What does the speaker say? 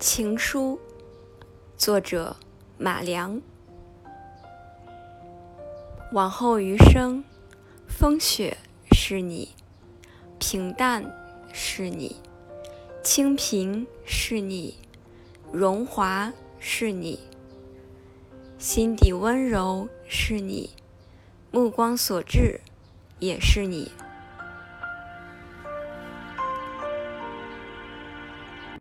情书作者马良。往后余生风雪是你平淡是你清贫是你荣华是你心底温柔是你目光所至也是你。